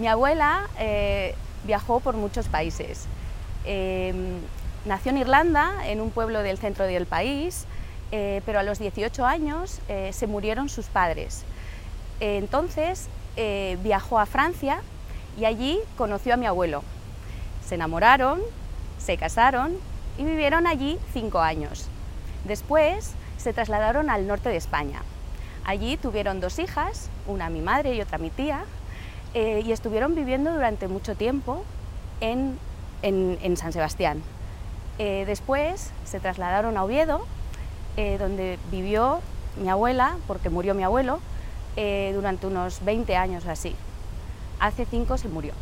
Mi abuela eh, viajó por muchos países. Em, nació en Irlanda, en un pueblo del centro del país, eh, pero a los 18 años eh, se murieron sus padres. entonces viajó a Francia y allí conoció a mi abuelo. Se enamoraron, se casaron y vivieron allí cinco años. Después se trasladaron al norte de España. Allí tuvieron dos hijas, una mi madre y otra mi tía, eh, y estuvieron viviendo durante mucho tiempo en, en, San Sebastián. Eh, después se trasladaron a Oviedo, eh, donde vivió mi abuela, porque murió mi abuelo, durante unos 20 años o así. Hace 5 se murió.